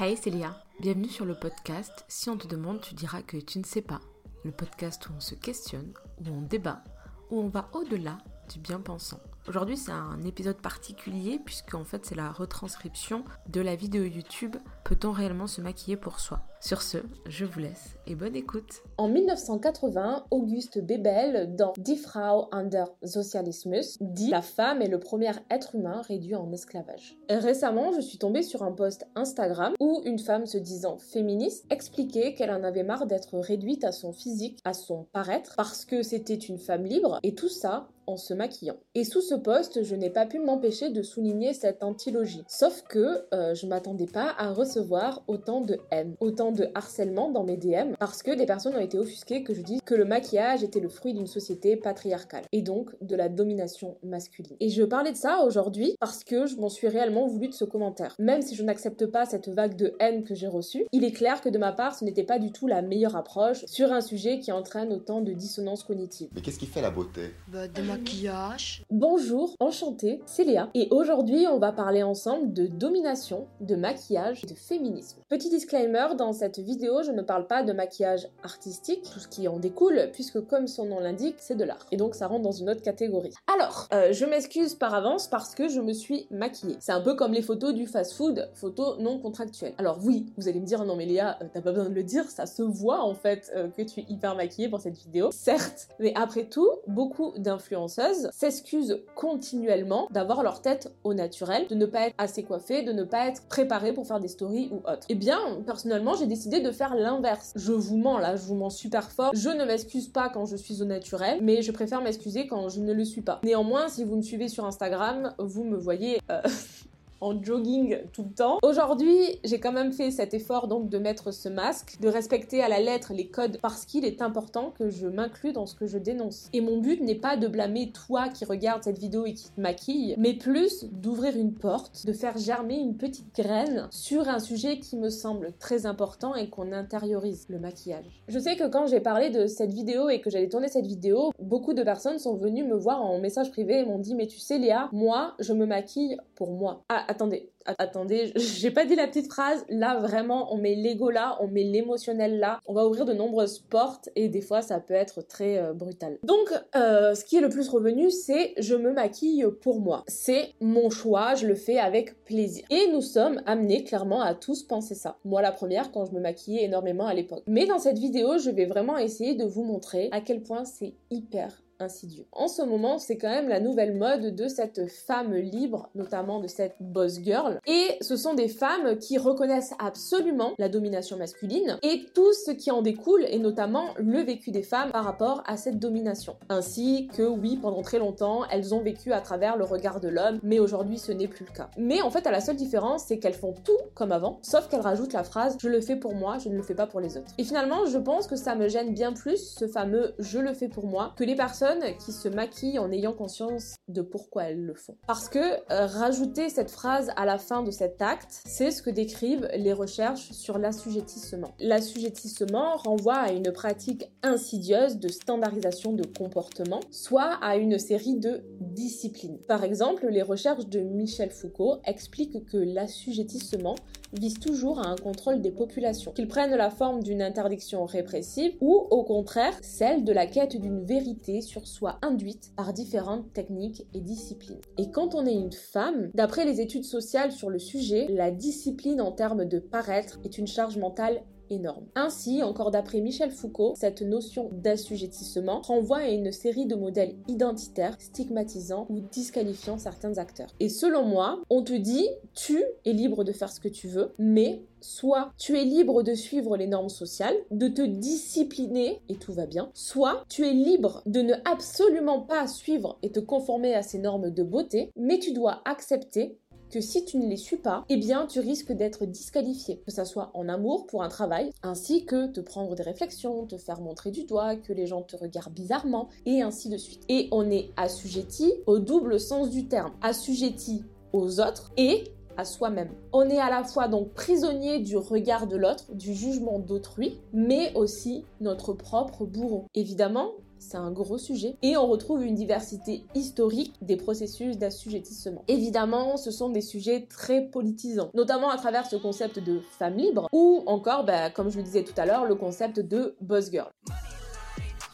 Hey c'est Léa, bienvenue sur le podcast Si on te demande, tu diras que tu ne sais pas. Le podcast où on se questionne, où on débat, où on va au-delà du bien pensant. Aujourd'hui c'est un épisode particulier puisque en fait c'est la retranscription de la vidéo YouTube Peut-on réellement se maquiller pour soi? Sur ce, je vous laisse et bonne écoute. En 1980, Auguste Bebel, dans Die Frau unter Sozialismus, dit La femme est le premier être humain réduit en esclavage. Récemment, je suis tombée sur un post Instagram où une femme se disant féministe expliquait qu'elle en avait marre d'être réduite à son physique, à son paraître, parce que c'était une femme libre, et tout ça en se maquillant. Et sous ce post, je n'ai pas pu m'empêcher de souligner cette antilogie. Sauf que euh, je m'attendais pas à recevoir autant de haine, autant de harcèlement dans mes DM, parce que des personnes ont été offusquées que je dise que le maquillage était le fruit d'une société patriarcale, et donc de la domination masculine. Et je parlais de ça aujourd'hui parce que je m'en suis réellement voulu de ce commentaire. Même si je n'accepte pas cette vague de haine que j'ai reçue, il est clair que de ma part, ce n'était pas du tout la meilleure approche sur un sujet qui entraîne autant de dissonance cognitive. Mais qu'est-ce qui fait la beauté? Bah, de Bonjour, enchantée, c'est Léa. Et aujourd'hui, on va parler ensemble de domination, de maquillage et de féminisme. Petit disclaimer, dans cette vidéo, je ne parle pas de maquillage artistique, tout ce qui en découle, puisque comme son nom l'indique, c'est de l'art. Et donc ça rentre dans une autre catégorie. Alors, euh, je m'excuse par avance parce que je me suis maquillée. C'est un peu comme les photos du fast-food, photos non contractuelles. Alors oui, vous allez me dire, non mais Léa, euh, t'as pas besoin de le dire, ça se voit en fait euh, que tu es hyper maquillée pour cette vidéo. Certes, mais après tout, beaucoup s'excusent continuellement d'avoir leur tête au naturel, de ne pas être assez coiffée, de ne pas être préparée pour faire des stories ou autre. Eh bien, personnellement, j'ai décidé de faire l'inverse. Je vous mens là, je vous mens super fort. Je ne m'excuse pas quand je suis au naturel, mais je préfère m'excuser quand je ne le suis pas. Néanmoins, si vous me suivez sur Instagram, vous me voyez... euh, en jogging tout le temps. Aujourd'hui, j'ai quand même fait cet effort donc de mettre ce masque, de respecter à la lettre les codes parce qu'il est important que je m'inclue dans ce que je dénonce. Et mon but n'est pas de blâmer toi qui regarde cette vidéo et qui te maquille, mais plus d'ouvrir une porte, de faire germer une petite graine sur un sujet qui me semble très important et qu'on intériorise, le maquillage. Je sais que quand j'ai parlé de cette vidéo et que j'allais tourner cette vidéo, beaucoup de personnes sont venues me voir en message privé et m'ont dit mais tu sais Léa, moi je me maquille pour moi. Ah, attendez, attendez, j'ai pas dit la petite phrase. Là, vraiment, on met l'ego là, on met l'émotionnel là. On va ouvrir de nombreuses portes et des fois, ça peut être très euh, brutal. Donc, euh, ce qui est le plus revenu, c'est je me maquille pour moi. C'est mon choix, je le fais avec plaisir. Et nous sommes amenés clairement à tous penser ça. Moi, la première, quand je me maquillais énormément à l'époque. Mais dans cette vidéo, je vais vraiment essayer de vous montrer à quel point c'est hyper En ce moment, c'est quand même la nouvelle mode de cette femme libre, notamment de cette boss girl. Et ce sont des femmes qui reconnaissent absolument la domination masculine et tout ce qui en découle, et notamment le vécu des femmes par rapport à cette domination. Ainsi que oui, pendant très longtemps, elles ont vécu à travers le regard de l'homme, mais aujourd'hui ce n'est plus le cas. Mais en fait, à la seule différence, c'est qu'elles font tout comme avant, sauf qu'elles rajoutent la phrase je le fais pour moi, je ne le fais pas pour les autres. Et finalement, je pense que ça me gêne bien plus ce fameux je le fais pour moi que les personnes qui se maquillent en ayant conscience de pourquoi elles le font. Parce que euh, rajouter cette phrase à la fin de cet acte, c'est ce que décrivent les recherches sur l'assujettissement. L'assujettissement renvoie à une pratique insidieuse de standardisation de comportement, soit à une série de disciplines. Par exemple, les recherches de Michel Foucault expliquent que l'assujettissement vise toujours à un contrôle des populations, qu'ils prennent la forme d'une interdiction répressive ou au contraire celle de la quête d'une vérité sur soi induite par différentes techniques et disciplines. Et quand on est une femme, d'après les études sociales sur le sujet, la discipline en termes de paraître est une charge mentale Ainsi, encore d'après Michel Foucault, cette notion d'assujettissement renvoie à une série de modèles identitaires stigmatisant ou disqualifiant certains acteurs. Et selon moi, on te dit tu es libre de faire ce que tu veux, mais soit tu es libre de suivre les normes sociales, de te discipliner et tout va bien, soit tu es libre de ne absolument pas suivre et te conformer à ces normes de beauté, mais tu dois accepter que si tu ne les suis pas, eh bien tu risques d'être disqualifié, que ça soit en amour pour un travail, ainsi que te prendre des réflexions, te faire montrer du doigt, que les gens te regardent bizarrement, et ainsi de suite. Et on est assujetti au double sens du terme, assujetti aux autres et à soi-même. On est à la fois donc prisonnier du regard de l'autre, du jugement d'autrui, mais aussi notre propre bourreau. Évidemment, c'est un gros sujet. Et on retrouve une diversité historique des processus d'assujettissement. Évidemment, ce sont des sujets très politisants, notamment à travers ce concept de femme libre, ou encore, bah, comme je le disais tout à l'heure, le concept de boss girl.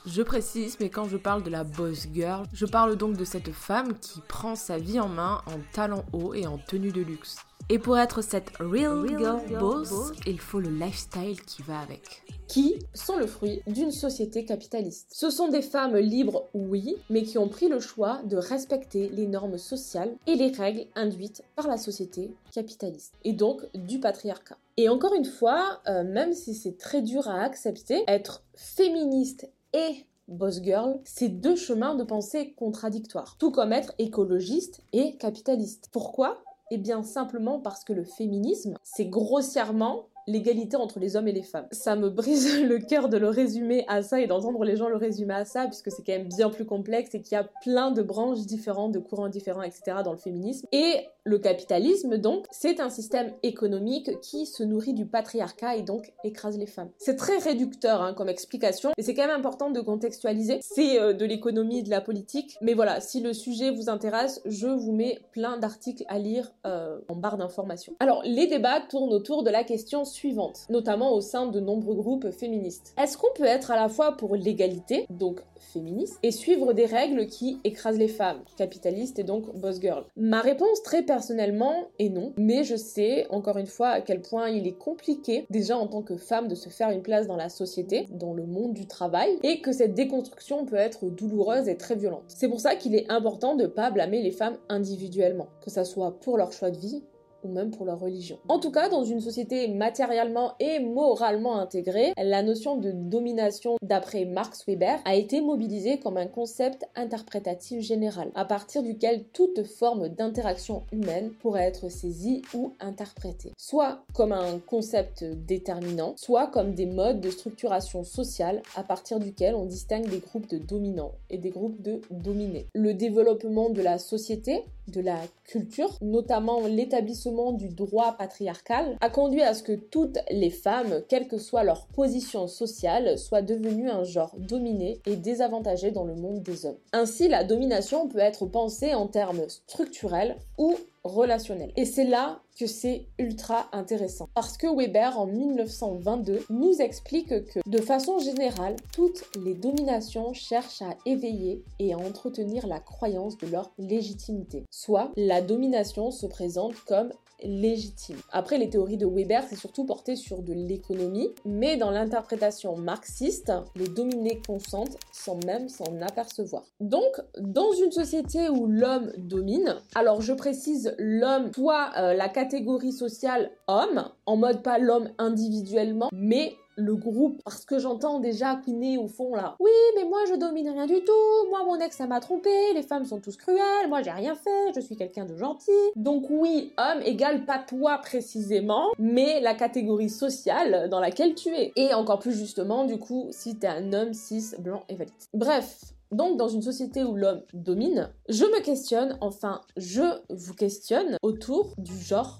Je précise, mais quand je parle de la boss girl, je parle donc de cette femme qui prend sa vie en main en talons hauts et en tenue de luxe. Et pour être cette real, girl, boss, il faut le lifestyle qui va avec. Qui sont le fruit d'une société capitaliste. Ce sont des femmes libres, oui, mais qui ont pris le choix de respecter les normes sociales et les règles induites par la société capitaliste, et donc du patriarcat. Et encore une fois, euh, même si c'est très dur à accepter, être féministe et boss girl, c'est deux chemins de pensée contradictoires, tout comme être écologiste et capitaliste. Pourquoi? Eh bien simplement parce que le féminisme, c'est grossièrement l'égalité entre les hommes et les femmes. Ça me brise le cœur de le résumer à ça et d'entendre les gens le résumer à ça, puisque c'est quand même bien plus complexe et qu'il y a plein de branches différentes, de courants différents, etc. dans le féminisme. Et le capitalisme, donc, c'est un système économique qui se nourrit du patriarcat et donc écrase les femmes. C'est très réducteur hein, comme explication, mais c'est quand même important de contextualiser. C'est euh, de l'économie, de la politique, mais voilà, si le sujet vous intéresse, je vous mets plein d'articles à lire euh, en barre d'informations. Alors, les débats tournent autour de la question suivante, notamment au sein de nombreux groupes féministes. Est-ce qu'on peut être à la fois pour l'égalité, donc féministe, et suivre des règles qui écrasent les femmes, capitalistes et donc boss girl? Ma réponse très personnellement est non, mais je sais encore une fois à quel point il est compliqué déjà en tant que femme de se faire une place dans la société, dans le monde du travail, et que cette déconstruction peut être douloureuse et très violente. C'est pour ça qu'il est important de ne pas blâmer les femmes individuellement, que ça soit pour leur choix de vie ou même pour leur religion. En tout cas, dans une société matériellement et moralement intégrée, la notion de domination d'après Marx Weber a été mobilisée comme un concept interprétatif général, à partir duquel toute forme d'interaction humaine pourrait être saisie ou interprétée, soit comme un concept déterminant, soit comme des modes de structuration sociale à partir duquel on distingue des groupes de dominants et des groupes de dominés. Le développement de la société de la culture, notamment l'établissement du droit patriarcal, a conduit à ce que toutes les femmes, quelle que soit leur position sociale, soient devenues un genre dominé et désavantagé dans le monde des hommes. Ainsi, la domination peut être pensée en termes structurels ou relationnel. Et c'est là que c'est ultra intéressant. Parce que Weber, en 1922, nous explique que, de façon générale, toutes les dominations cherchent à éveiller et à entretenir la croyance de leur légitimité. Soit, la domination se présente comme légitime. Après, les théories de Weber, c'est surtout porté sur de l'économie, mais dans l'interprétation marxiste, les dominés consentent sans même s'en apercevoir. Donc, dans une société où l'homme domine, alors je précise l'homme, soit euh, la catégorie sociale homme, en mode pas l'homme individuellement, mais le groupe parce que j'entends déjà couiner au fond là. Oui, mais moi je domine rien du tout. Moi mon ex ça m'a trompé. Les femmes sont tous cruelles. Moi j'ai rien fait. Je suis quelqu'un de gentil. Donc oui, homme égale pas toi précisément, mais la catégorie sociale dans laquelle tu es. Et encore plus justement du coup si t'es un homme cis blanc et valide. Bref, donc, dans une société où l'homme domine, je me questionne, enfin, je vous questionne autour du genre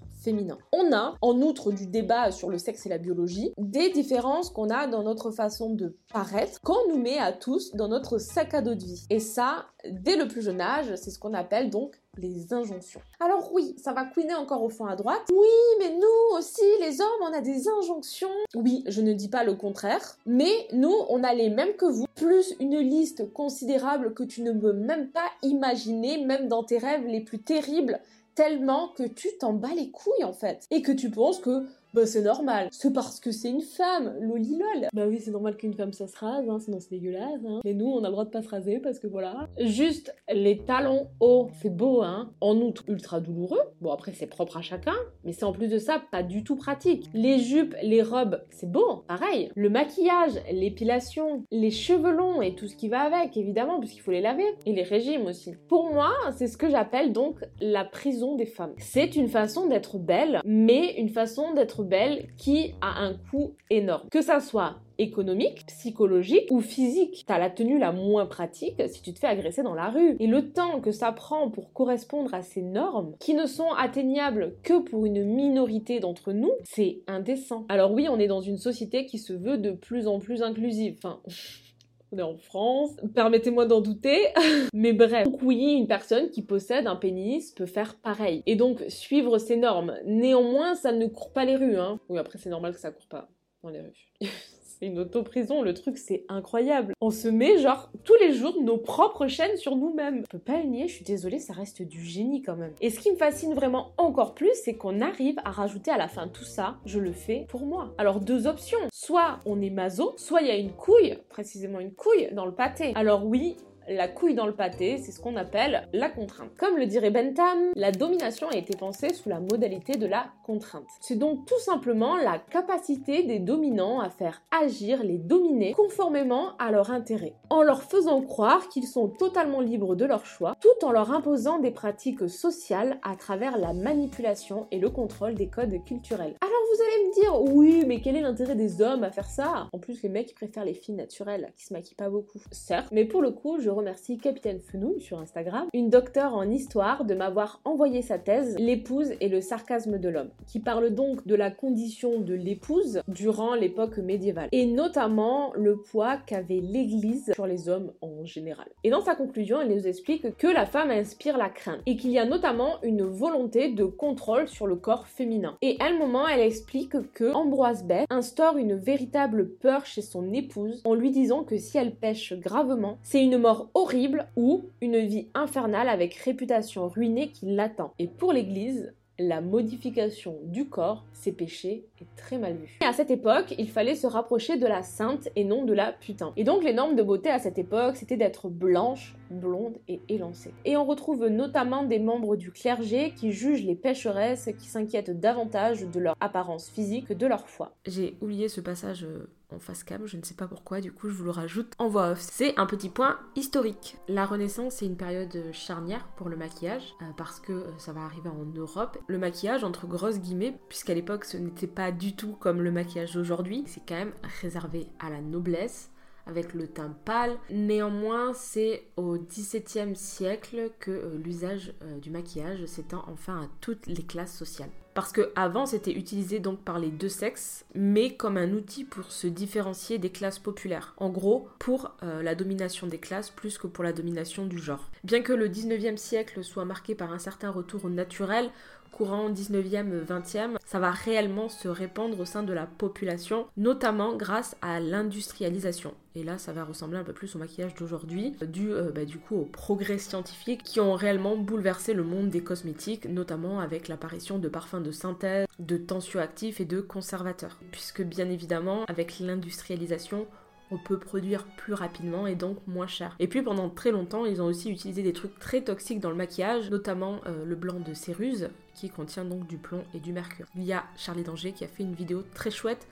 On a, en outre du débat sur le sexe et la biologie, des différences qu'on a dans notre façon de paraître qu'on nous met à tous dans notre sac à dos de vie. Et ça, dès le plus jeune âge, c'est ce qu'on appelle donc les injonctions. Alors oui, ça va couiner encore au fond à droite. Oui, mais nous aussi, les hommes, on a des injonctions. Oui, je ne dis pas le contraire, mais nous, on a les mêmes que vous, plus une liste considérable que tu ne peux même pas imaginer, même dans tes rêves les plus terribles, tellement que tu t'en bats les couilles en fait. Et que tu penses que bah c'est normal. C'est parce que c'est une femme, lolilol. Bah oui, c'est normal qu'une femme ça se rase, hein, sinon c'est dégueulasse. Hein. Mais nous, on a le droit de pas se raser parce que voilà. Juste les talons hauts, c'est beau, hein. En outre, ultra douloureux. Bon, après, c'est propre à chacun, mais c'est en plus de ça pas du tout pratique. Les jupes, les robes, c'est beau, pareil. Le maquillage, l'épilation, les cheveux longs et tout ce qui va avec, évidemment, puisqu'il faut les laver. Et les régimes aussi. Pour moi, c'est ce que j'appelle donc la prison des femmes. C'est une façon d'être belle, mais une façon d'être belle qui a un coût énorme. Que ça soit économique, psychologique ou physique. T'as la tenue la moins pratique si tu te fais agresser dans la rue. Et le temps que ça prend pour correspondre à ces normes, qui ne sont atteignables que pour une minorité d'entre nous, c'est indécent. Alors oui, on est dans une société qui se veut de plus en plus inclusive. Enfin, on est en France, permettez-moi d'en douter. Mais bref, donc oui, une personne qui possède un pénis peut faire pareil. Et donc suivre ces normes. Néanmoins, ça ne court pas les rues. Hein. Oui, après c'est normal que ça court pas dans les rues. c'est une auto-prison, le truc c'est incroyable. On se met genre tous les jours nos propres chaînes sur nous-mêmes. Je peux pas le nier, je suis désolée, ça reste du génie quand même. Et ce qui me fascine vraiment encore plus, c'est qu'on arrive à rajouter à la fin tout ça, je le fais pour moi. Alors deux options, soit on est maso, soit il y a une couille, précisément une couille dans le pâté. Alors oui, la couille dans le pâté, c'est ce qu'on appelle la contrainte. Comme le dirait Bentham, la domination a été pensée sous la modalité de la contrainte. C'est donc tout simplement la capacité des dominants à faire agir les dominés conformément à leur intérêt, en leur faisant croire qu'ils sont totalement libres de leur choix, tout en leur imposant des pratiques sociales à travers la manipulation et le contrôle des codes culturels. Alors vous allez me dire, oui, mais quel est l'intérêt des hommes à faire ça? En plus, les mecs préfèrent les filles naturelles, qui se maquillent pas beaucoup. Certes, mais pour le coup, je remercie Capitaine Fenouille sur Instagram, une docteure en histoire, de m'avoir envoyé sa thèse L'épouse et le sarcasme de l'homme, qui parle donc de la condition de l'épouse durant l'époque médiévale, et notamment le poids qu'avait l'Église sur les hommes en général. Et dans sa conclusion, elle nous explique que la femme inspire la crainte, et qu'il y a notamment une volonté de contrôle sur le corps féminin. Et à un moment, elle explique que Ambroise Bête instaure une véritable peur chez son épouse en lui disant que si elle pêche gravement, c'est une mort horrible ou une vie infernale avec réputation ruinée qui l'attend. Et pour l'Église, la modification du corps, ses péchés, est très mal vu. Et à cette époque, il fallait se rapprocher de la sainte et non de la putain. Et donc les normes de beauté à cette époque, c'était d'être blanche, blonde et élancée. Et on retrouve notamment des membres du clergé qui jugent les pécheresses qui s'inquiètent davantage de leur apparence physique que de leur foi. J'ai oublié ce passage euh, face cam, je ne sais pas pourquoi, du coup je vous le rajoute en voix off. C'est un petit point historique. La Renaissance est une période charnière pour le maquillage, euh, parce que euh, ça va arriver en Europe. Le maquillage, entre grosses guillemets, puisqu'à l'époque ce n'était pas du tout comme le maquillage d'aujourd'hui, c'est quand même réservé à la noblesse avec le teint pâle. Néanmoins, c'est au XVIIe siècle que euh, l'usage du maquillage s'étend enfin à toutes les classes sociales. Parce que avant c'était utilisé donc par les deux sexes, mais comme un outil pour se différencier des classes populaires. En gros, pour euh, la domination des classes plus que pour la domination du genre. Bien que le 19e siècle soit marqué par un certain retour au naturel, courant 19e, 20e, ça va réellement se répandre au sein de la population, notamment grâce à l'industrialisation. Et là, ça va ressembler un peu plus au maquillage d'aujourd'hui, dû euh, bah, du coup aux progrès scientifiques qui ont réellement bouleversé le monde des cosmétiques, notamment avec l'apparition de parfums de synthèse, de tensioactifs et de conservateurs. Puisque bien évidemment, avec l'industrialisation, on peut produire plus rapidement et donc moins cher. Et puis pendant très longtemps, ils ont aussi utilisé des trucs très toxiques dans le maquillage, notamment euh, le blanc de céruse qui contient donc du plomb et du mercure. Il y a Charlie Danger qui a fait une vidéo très chouette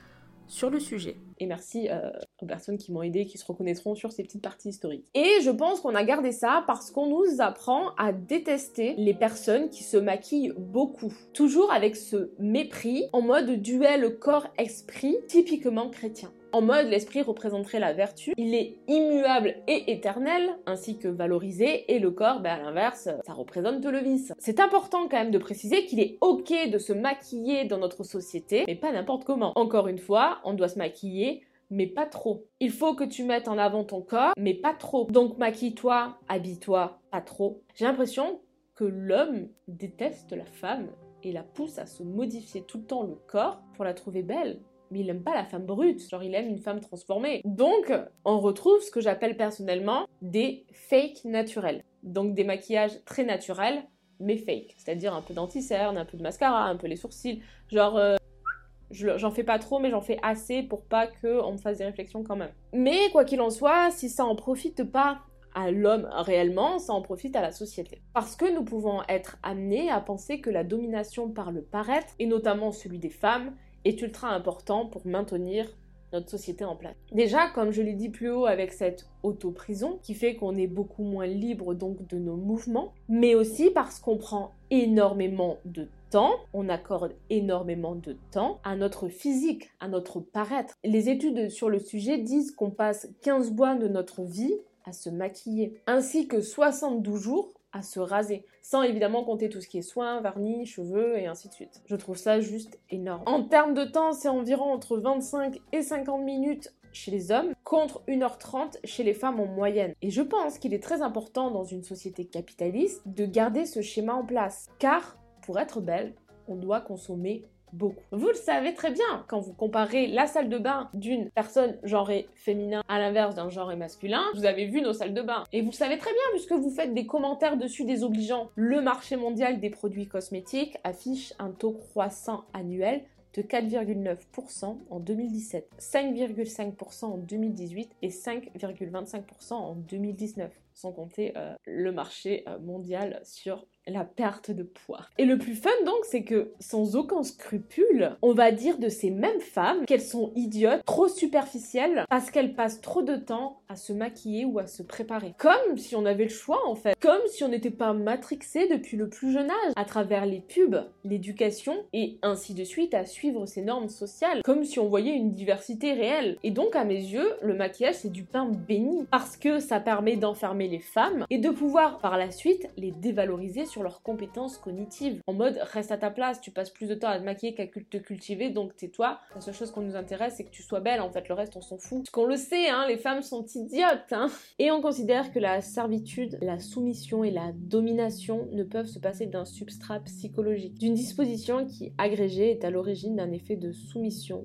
sur le sujet. Et merci euh, aux personnes qui m'ont aidé, qui se reconnaîtront sur ces petites parties historiques. Et je pense qu'on a gardé ça parce qu'on nous apprend à détester les personnes qui se maquillent beaucoup. Toujours avec ce mépris, en mode duel corps-esprit, typiquement chrétien. En mode l'esprit représenterait la vertu, il est immuable et éternel, ainsi que valorisé, et le corps, ben, à l'inverse, ça représente le vice. C'est important quand même de préciser qu'il est ok de se maquiller dans notre société, mais pas n'importe comment. Encore une fois, on doit se maquiller mais pas trop. Il faut que tu mettes en avant ton corps, mais pas trop. Donc maquille-toi, habille-toi, pas trop. J'ai l'impression que l'homme déteste la femme et la pousse à se modifier tout le temps le corps pour la trouver belle mais il aime pas la femme brute, genre il aime une femme transformée. Donc, on retrouve ce que j'appelle personnellement des fake naturels. Donc des maquillages très naturels, mais fake. C'est-à-dire un peu d'anticerne, un peu de mascara, un peu les sourcils. Genre, euh, j'en fais pas trop, mais j'en fais assez pour pas qu'on me fasse des réflexions quand même. Mais quoi qu'il en soit, si ça en profite pas à l'homme réellement, ça en profite à la société. Parce que nous pouvons être amenés à penser que la domination par le paraître, et notamment celui des femmes, est ultra important pour maintenir notre société en place. Déjà, comme je l'ai dit plus haut avec cette auto-prison, qui fait qu'on est beaucoup moins libre donc de nos mouvements, mais aussi parce qu'on prend énormément de temps, on accorde énormément de temps à notre physique, à notre paraître. Les études sur le sujet disent qu'on passe 15 mois de notre vie à se maquiller, ainsi que 72 jours à se raser, sans évidemment compter tout ce qui est soins, vernis, cheveux et ainsi de suite. Je trouve ça juste énorme. En termes de temps, c'est environ entre 25 et 50 minutes chez les hommes contre 1h30 chez les femmes en moyenne. Et je pense qu'il est très important dans une société capitaliste de garder ce schéma en place. Car pour être belle, on doit consommer beaucoup. Vous le savez très bien quand vous comparez la salle de bain d'une personne genrée féminin à l'inverse d'un genre masculin. Vous avez vu nos salles de bain. Et vous savez très bien, puisque vous faites des commentaires dessus désobligeants, le marché mondial des produits cosmétiques affiche un taux croissant annuel de 4,9% en 2017, 5,5% en 2018 et 5,25% en 2019, sans compter euh, le marché euh, mondial sur la perte de poids. Et le plus fun donc, c'est que sans aucun scrupule, on va dire de ces mêmes femmes qu'elles sont idiotes, trop superficielles, parce qu'elles passent trop de temps à se maquiller ou à se préparer. Comme si on avait le choix en fait. Comme si on n'était pas matrixé depuis le plus jeune âge, à travers les pubs, l'éducation et ainsi de suite à suivre ces normes sociales. Comme si on voyait une diversité réelle. Et donc à mes yeux, le maquillage c'est du pain béni. Parce que ça permet d'enfermer les femmes et de pouvoir par la suite les dévaloriser sur leurs compétences cognitives. En mode, reste à ta place, tu passes plus de temps à te maquiller qu'à te cultiver, donc tais-toi. La seule chose qu'on nous intéresse, c'est que tu sois belle, en fait, le reste, on s'en fout. Parce qu'on le sait, hein, les femmes sont idiotes, hein. Et on considère que la servitude, la soumission et la domination ne peuvent se passer d'un substrat psychologique, d'une disposition qui, agrégée, est à l'origine d'un effet de soumission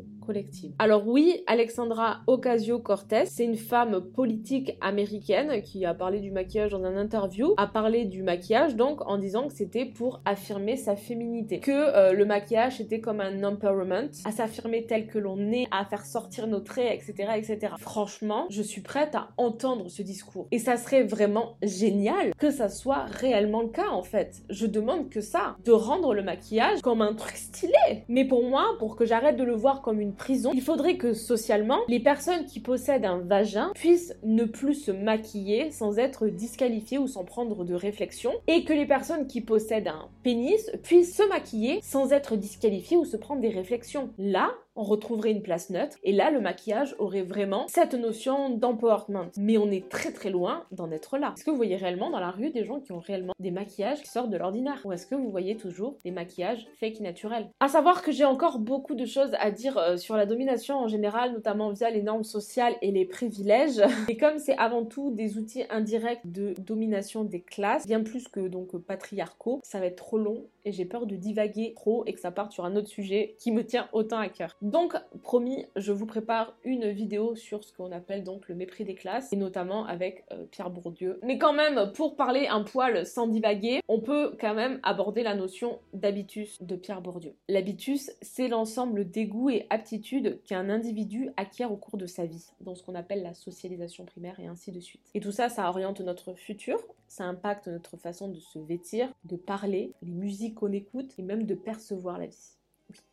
Alors oui, Alexandra Ocasio-Cortez, c'est une femme politique américaine qui a parlé du maquillage dans un interview, a parlé du maquillage donc en disant que c'était pour affirmer sa féminité, que euh, le maquillage était comme un empowerment, à s'affirmer tel que l'on est, à faire sortir nos traits, etc., etc. Franchement, je suis prête à entendre ce discours. Et ça serait vraiment génial que ça soit réellement le cas en fait. Je demande que ça, de rendre le maquillage comme un truc stylé. Mais pour moi, pour que j'arrête de le voir comme une il faudrait que socialement, les personnes qui possèdent un vagin puissent ne plus se maquiller sans être disqualifiées ou sans prendre de réflexion, et que les personnes qui possèdent un pénis puissent se maquiller sans être disqualifiées ou se prendre des réflexions. Là, on retrouverait une place neutre. Et là, le maquillage aurait vraiment cette notion d'empowerment. Mais on est très très loin d'en être là. Est-ce que vous voyez réellement dans la rue des gens qui ont réellement des maquillages qui sortent de l'ordinaire? Ou est-ce que vous voyez toujours des maquillages fake naturels? À savoir que j'ai encore beaucoup de choses à dire euh, sur la domination en général, notamment via les normes sociales et les privilèges. Et comme c'est avant tout des outils indirects de domination des classes, bien plus que donc patriarcaux, ça va être trop long et j'ai peur de divaguer trop et que ça parte sur un autre sujet qui me tient autant à cœur. Donc, promis, je vous prépare une vidéo sur ce qu'on appelle donc le mépris des classes, et notamment avec euh, Pierre Bourdieu. Mais quand même, pour parler un poil sans divaguer, on peut quand même aborder la notion d'habitus de Pierre Bourdieu. L'habitus, c'est l'ensemble des goûts et aptitudes qu'un individu acquiert au cours de sa vie, dans ce qu'on appelle la socialisation primaire et ainsi de suite. Et tout ça, ça oriente notre futur, ça impacte notre façon de se vêtir, de parler, les musiques qu'on écoute et même de percevoir la vie.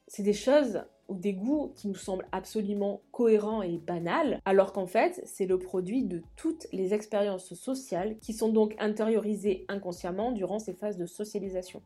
C'est des choses ou des goûts qui nous semblent absolument cohérents et banals, alors qu'en fait, c'est le produit de toutes les expériences sociales qui sont donc intériorisées inconsciemment durant ces phases de socialisation.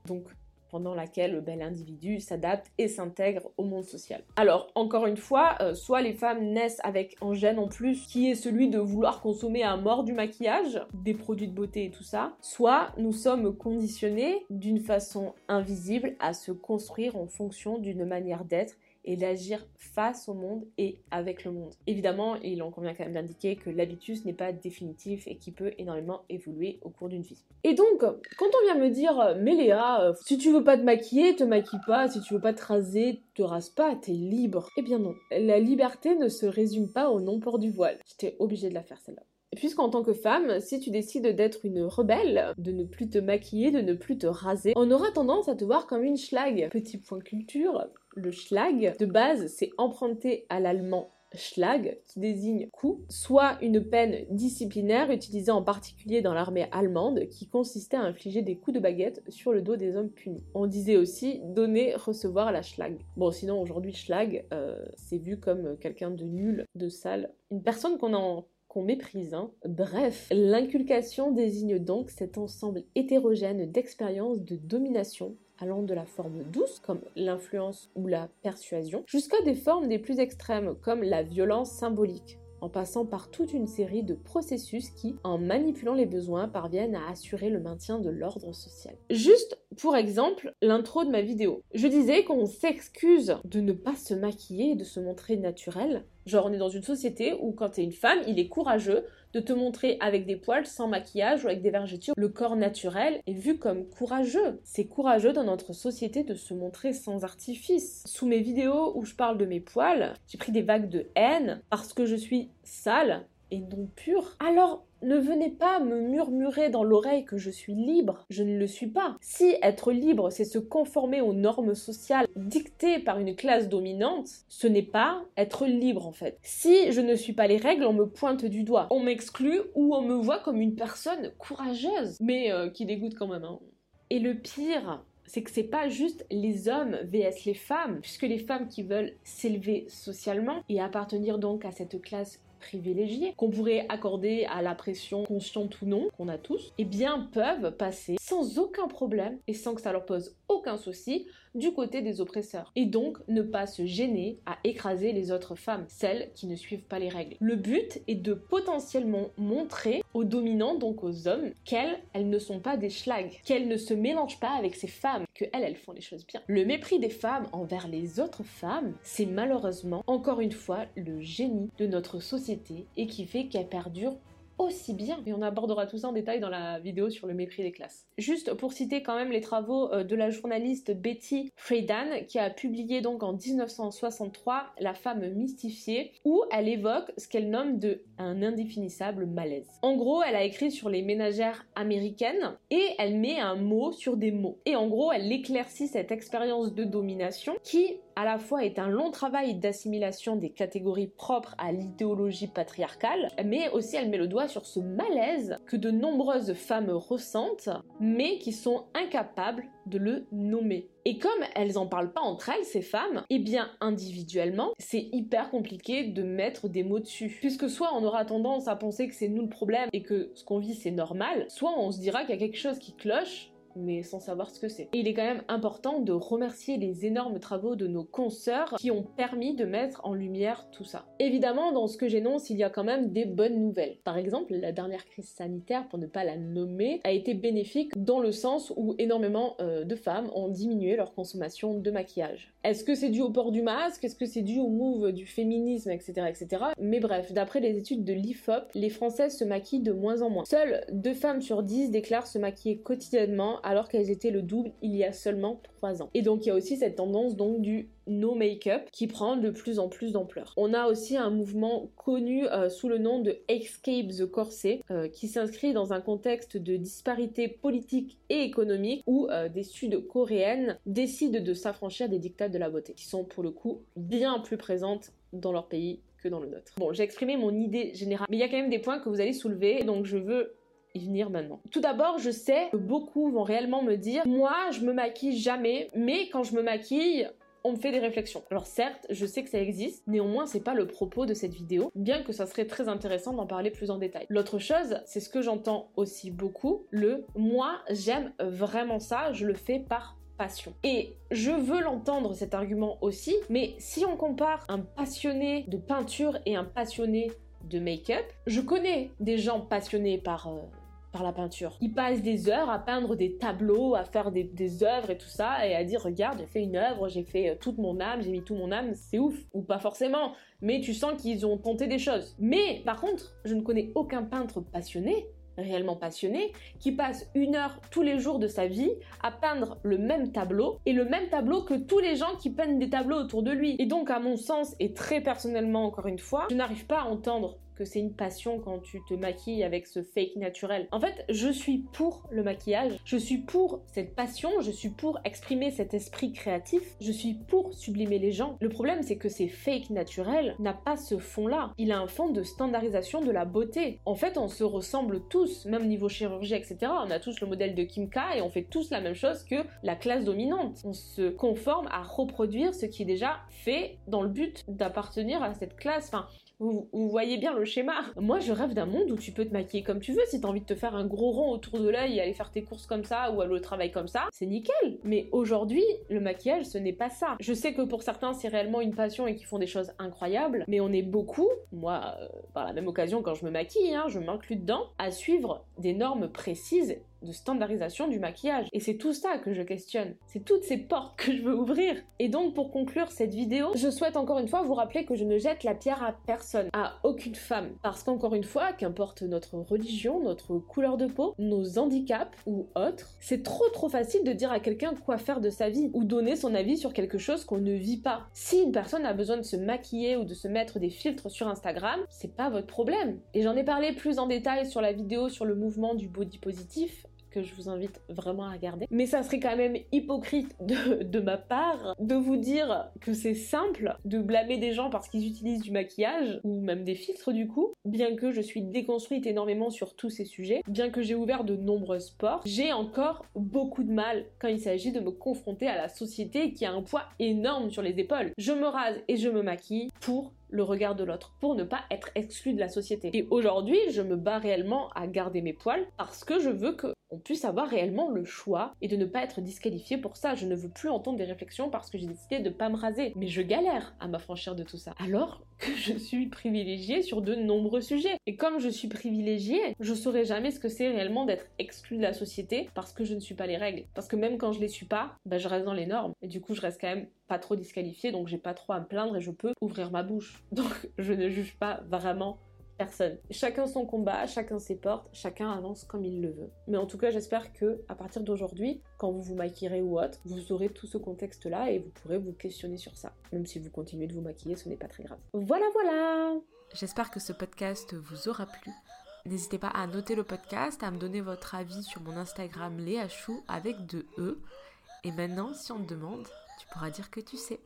Pendant laquelle ben, l'individu s'adapte et s'intègre au monde social. Alors, encore une fois, euh, soit les femmes naissent avec un gène en plus qui est celui de vouloir consommer à mort du maquillage, des produits de beauté et tout ça, soit nous sommes conditionnés d'une façon invisible à se construire en fonction d'une manière d'être et d'agir face au monde et avec le monde. Évidemment, il en convient quand même d'indiquer que l'habitus n'est pas définitif et qui peut énormément évoluer au cours d'une vie. Et donc, quand on vient me dire, mais Léa, euh, si tu veux pas te maquiller, te maquille pas, si tu veux pas te raser, te rase pas, t'es libre. Eh bien non, la liberté ne se résume pas au non-port du voile. J'étais obligée de la faire celle-là. Puisqu'en tant que femme, si tu décides d'être une rebelle, de ne plus te maquiller, de ne plus te raser, on aura tendance à te voir comme une schlag. Petit point culture, le schlag, de base, c'est emprunté à l'allemand Schlag, qui désigne coup, soit une peine disciplinaire utilisée en particulier dans l'armée allemande, qui consistait à infliger des coups de baguette sur le dos des hommes punis. On disait aussi donner, recevoir la Schlag. Bon, sinon aujourd'hui Schlag, euh, c'est vu comme quelqu'un de nul, de sale, une personne qu'on en qu'on méprise. Hein. Bref, l'inculcation désigne donc cet ensemble hétérogène d'expériences de domination allant de la forme douce, comme l'influence ou la persuasion, jusqu'à des formes des plus extrêmes, comme la violence symbolique en passant par toute une série de processus qui, en manipulant les besoins, parviennent à assurer le maintien de l'ordre social. Juste Pour exemple, l'intro de ma vidéo. Je disais qu'on s'excuse de ne pas se maquiller et de se montrer naturel. Genre, on est dans une société où quand t'es une femme, il est courageux de te montrer avec des poils, sans maquillage ou avec des vergetures. Le corps naturel est vu comme courageux. C'est courageux dans notre société de se montrer sans artifice. Sous mes vidéos où je parle de mes poils, j'ai pris des vagues de haine parce que je suis sale et non pure. Alors, ne venez pas me murmurer dans l'oreille que je suis libre. Je ne le suis pas. Si être libre, c'est se conformer aux normes sociales dictées par une classe dominante, ce n'est pas être libre en fait. Si je ne suis pas les règles, on me pointe du doigt. On m'exclut ou on me voit comme une personne courageuse, mais euh, qui dégoûte quand même. Hein. Et le pire, c'est que c'est pas juste les hommes vs les femmes, puisque les femmes qui veulent s'élever socialement et appartenir donc à cette classe privilégiés qu'on pourrait accorder à la pression consciente ou non qu'on a tous, eh bien peuvent passer sans aucun problème et sans que ça leur pose aucun souci du côté des oppresseurs. Et donc ne pas se gêner à écraser les autres femmes, celles qui ne suivent pas les règles. Le but est de potentiellement montrer aux dominants, donc aux hommes, qu'elles, elles ne sont pas des schlags, qu'elles ne se mélangent pas avec ces femmes, que elles, elles font les choses bien. Le mépris des femmes envers les autres femmes, c'est malheureusement, encore une fois, le génie de notre société et qui fait qu'elle perdure aussi bien. Et on abordera tout ça en détail dans la vidéo sur le mépris des classes. Juste pour citer quand même les travaux euh, de la journaliste Betty Friedan qui a publié donc en 1963 La femme mystifiée où elle évoque ce qu'elle nomme de un indéfinissable malaise. En gros, elle a écrit sur les ménagères américaines et elle met un mot sur des mots. Et en gros, elle éclaircit cette expérience de domination qui à la fois est un long travail d'assimilation des catégories propres à l'idéologie patriarcale, mais aussi elle met le doigt sur ce malaise que de nombreuses femmes ressentent, mais qui sont incapables de le nommer. Et comme elles en parlent pas entre elles, ces femmes, eh bien individuellement, c'est hyper compliqué de mettre des mots dessus. Puisque soit on aura tendance à penser que c'est nous le problème et que ce qu'on vit c'est normal, soit on se dira qu'il y a quelque chose qui cloche mais sans savoir ce que c'est. Et il est quand même important de remercier les énormes travaux de nos consoeurs qui ont permis de mettre en lumière tout ça. Évidemment, dans ce que j'énonce, il y a quand même des bonnes nouvelles. Par exemple, la dernière crise sanitaire, pour ne pas la nommer, a été bénéfique dans le sens où énormément euh, de femmes ont diminué leur consommation de maquillage. Est-ce que c'est dû au port du masque? Est-ce que c'est dû au move du féminisme, etc., etc. Mais bref, d'après les études de l'IFOP, les Françaises se maquillent de moins en moins. Seules deux femmes sur dix déclarent se maquiller quotidiennement alors qu'elles étaient le double il y a seulement 3 ans. Et donc il y a aussi cette tendance donc du no make-up qui prend de plus en plus d'ampleur. On a aussi un mouvement connu euh, sous le nom de Escape the Corset euh, qui s'inscrit dans un contexte de disparité politique et économique où euh, des sud-coréennes décident de s'affranchir des dictats de la beauté qui sont pour le coup bien plus présentes dans leur pays que dans le nôtre. Bon, j'ai exprimé mon idée générale, mais il y a quand même des points que vous allez soulever, donc je veux venir maintenant. Tout d'abord, je sais que beaucoup vont réellement me dire moi, je me maquille jamais, mais quand je me maquille, on me fait des réflexions. Alors certes, je sais que ça existe, néanmoins c'est pas le propos de cette vidéo, bien que ça serait très intéressant d'en parler plus en détail. L'autre chose, c'est ce que j'entends aussi beaucoup, le moi j'aime vraiment ça, je le fais par passion. Et je veux l'entendre cet argument aussi, mais si on compare un passionné de peinture et un passionné de make-up, je connais des gens passionnés par euh, la peinture. Ils passent des heures à peindre des tableaux, à faire des, des œuvres et tout ça, et à dire regarde, j'ai fait une œuvre, j'ai fait euh, toute mon âme, j'ai mis tout mon âme, c'est ouf. Ou pas forcément, mais tu sens qu'ils ont tenté des choses. Mais par contre, je ne connais aucun peintre passionné réellement passionné, qui passe une heure tous les jours de sa vie à peindre le même tableau, et le même tableau que tous les gens qui peignent des tableaux autour de lui. Et donc, à mon sens, et très personnellement encore une fois, je n'arrive pas à entendre que c'est une passion quand tu te maquilles avec ce fake naturel. En fait, je suis pour le maquillage, je suis pour cette passion, je suis pour exprimer cet esprit créatif, je suis pour sublimer les gens. Le problème, c'est que ces fake naturel n'a pas ce fond-là. Il a un fond de standardisation de la beauté. En fait, on se ressemble tous, même niveau chirurgie, etc. On a tous le modèle de Kim K et on fait tous la même chose que la classe dominante. On se conforme à reproduire ce qui est déjà fait dans le but d'appartenir à cette classe. Vous, voyez bien le schéma. Moi, je rêve d'un monde où tu peux te maquiller comme tu veux. Si t'as envie de te faire un gros rond autour de l'œil et aller faire tes courses comme ça ou aller au travail comme ça, c'est nickel. Mais aujourd'hui, le maquillage, ce n'est pas ça. Je sais que pour certains, c'est réellement une passion et qu'ils font des choses incroyables, mais on est beaucoup, moi, euh, par la même occasion, quand je me maquille, hein, je m'inclus dedans, à suivre des normes précises de standardisation du maquillage. Et c'est tout ça que je questionne. C'est toutes ces portes que je veux ouvrir. Et donc pour conclure cette vidéo, je souhaite encore une fois vous rappeler que je ne jette la pierre à personne, à aucune femme. Parce qu'encore une fois, qu'importe notre religion, notre couleur de peau, nos handicaps ou autres, c'est trop trop facile de dire à quelqu'un quoi faire de sa vie ou donner son avis sur quelque chose qu'on ne vit pas. Si une personne a besoin de se maquiller ou de se mettre des filtres sur Instagram, c'est pas votre problème. Et j'en ai parlé plus en détail sur la vidéo sur le mouvement du body positif que je vous invite vraiment à regarder. Mais ça serait quand même hypocrite de, ma part de vous dire que c'est simple de blâmer des gens parce qu'ils utilisent du maquillage ou même des filtres du coup. Bien que je suis déconstruite énormément sur tous ces sujets, bien que j'ai ouvert de nombreux sports, j'ai encore beaucoup de mal quand il s'agit de me confronter à la société qui a un poids énorme sur les épaules. Je me rase et je me maquille pour le regard de l'autre pour ne pas être exclu de la société. Et aujourd'hui, je me bats réellement à garder mes poils parce que je veux qu'on puisse avoir réellement le choix et de ne pas être disqualifié pour ça. Je ne veux plus entendre des réflexions parce que j'ai décidé de pas me raser. Mais je galère à m'affranchir de tout ça. Alors que je suis privilégiée sur de nombreux sujets. Et comme je suis privilégiée, je saurais jamais ce que c'est réellement d'être exclu de la société parce que je ne suis pas les règles. Parce que même quand je les suis pas, bah, je reste dans les normes. Et du coup, je reste quand même pas trop disqualifiée, donc j'ai pas trop à me plaindre et je peux ouvrir ma bouche. Donc je ne juge pas vraiment personne. Chacun son combat, chacun ses portes, chacun avance comme il le veut. Mais en tout cas, j'espère que à partir d'aujourd'hui, quand vous vous maquillerez ou autre, vous aurez tout ce contexte-là et vous pourrez vous questionner sur ça. Même si vous continuez de vous maquiller, ce n'est pas très grave. Voilà, voilà J'espère que ce podcast vous aura plu. N'hésitez pas à noter le podcast, à me donner votre avis sur mon Instagram Léachou avec deux E. Et maintenant, si on te demande, tu pourras dire que tu sais.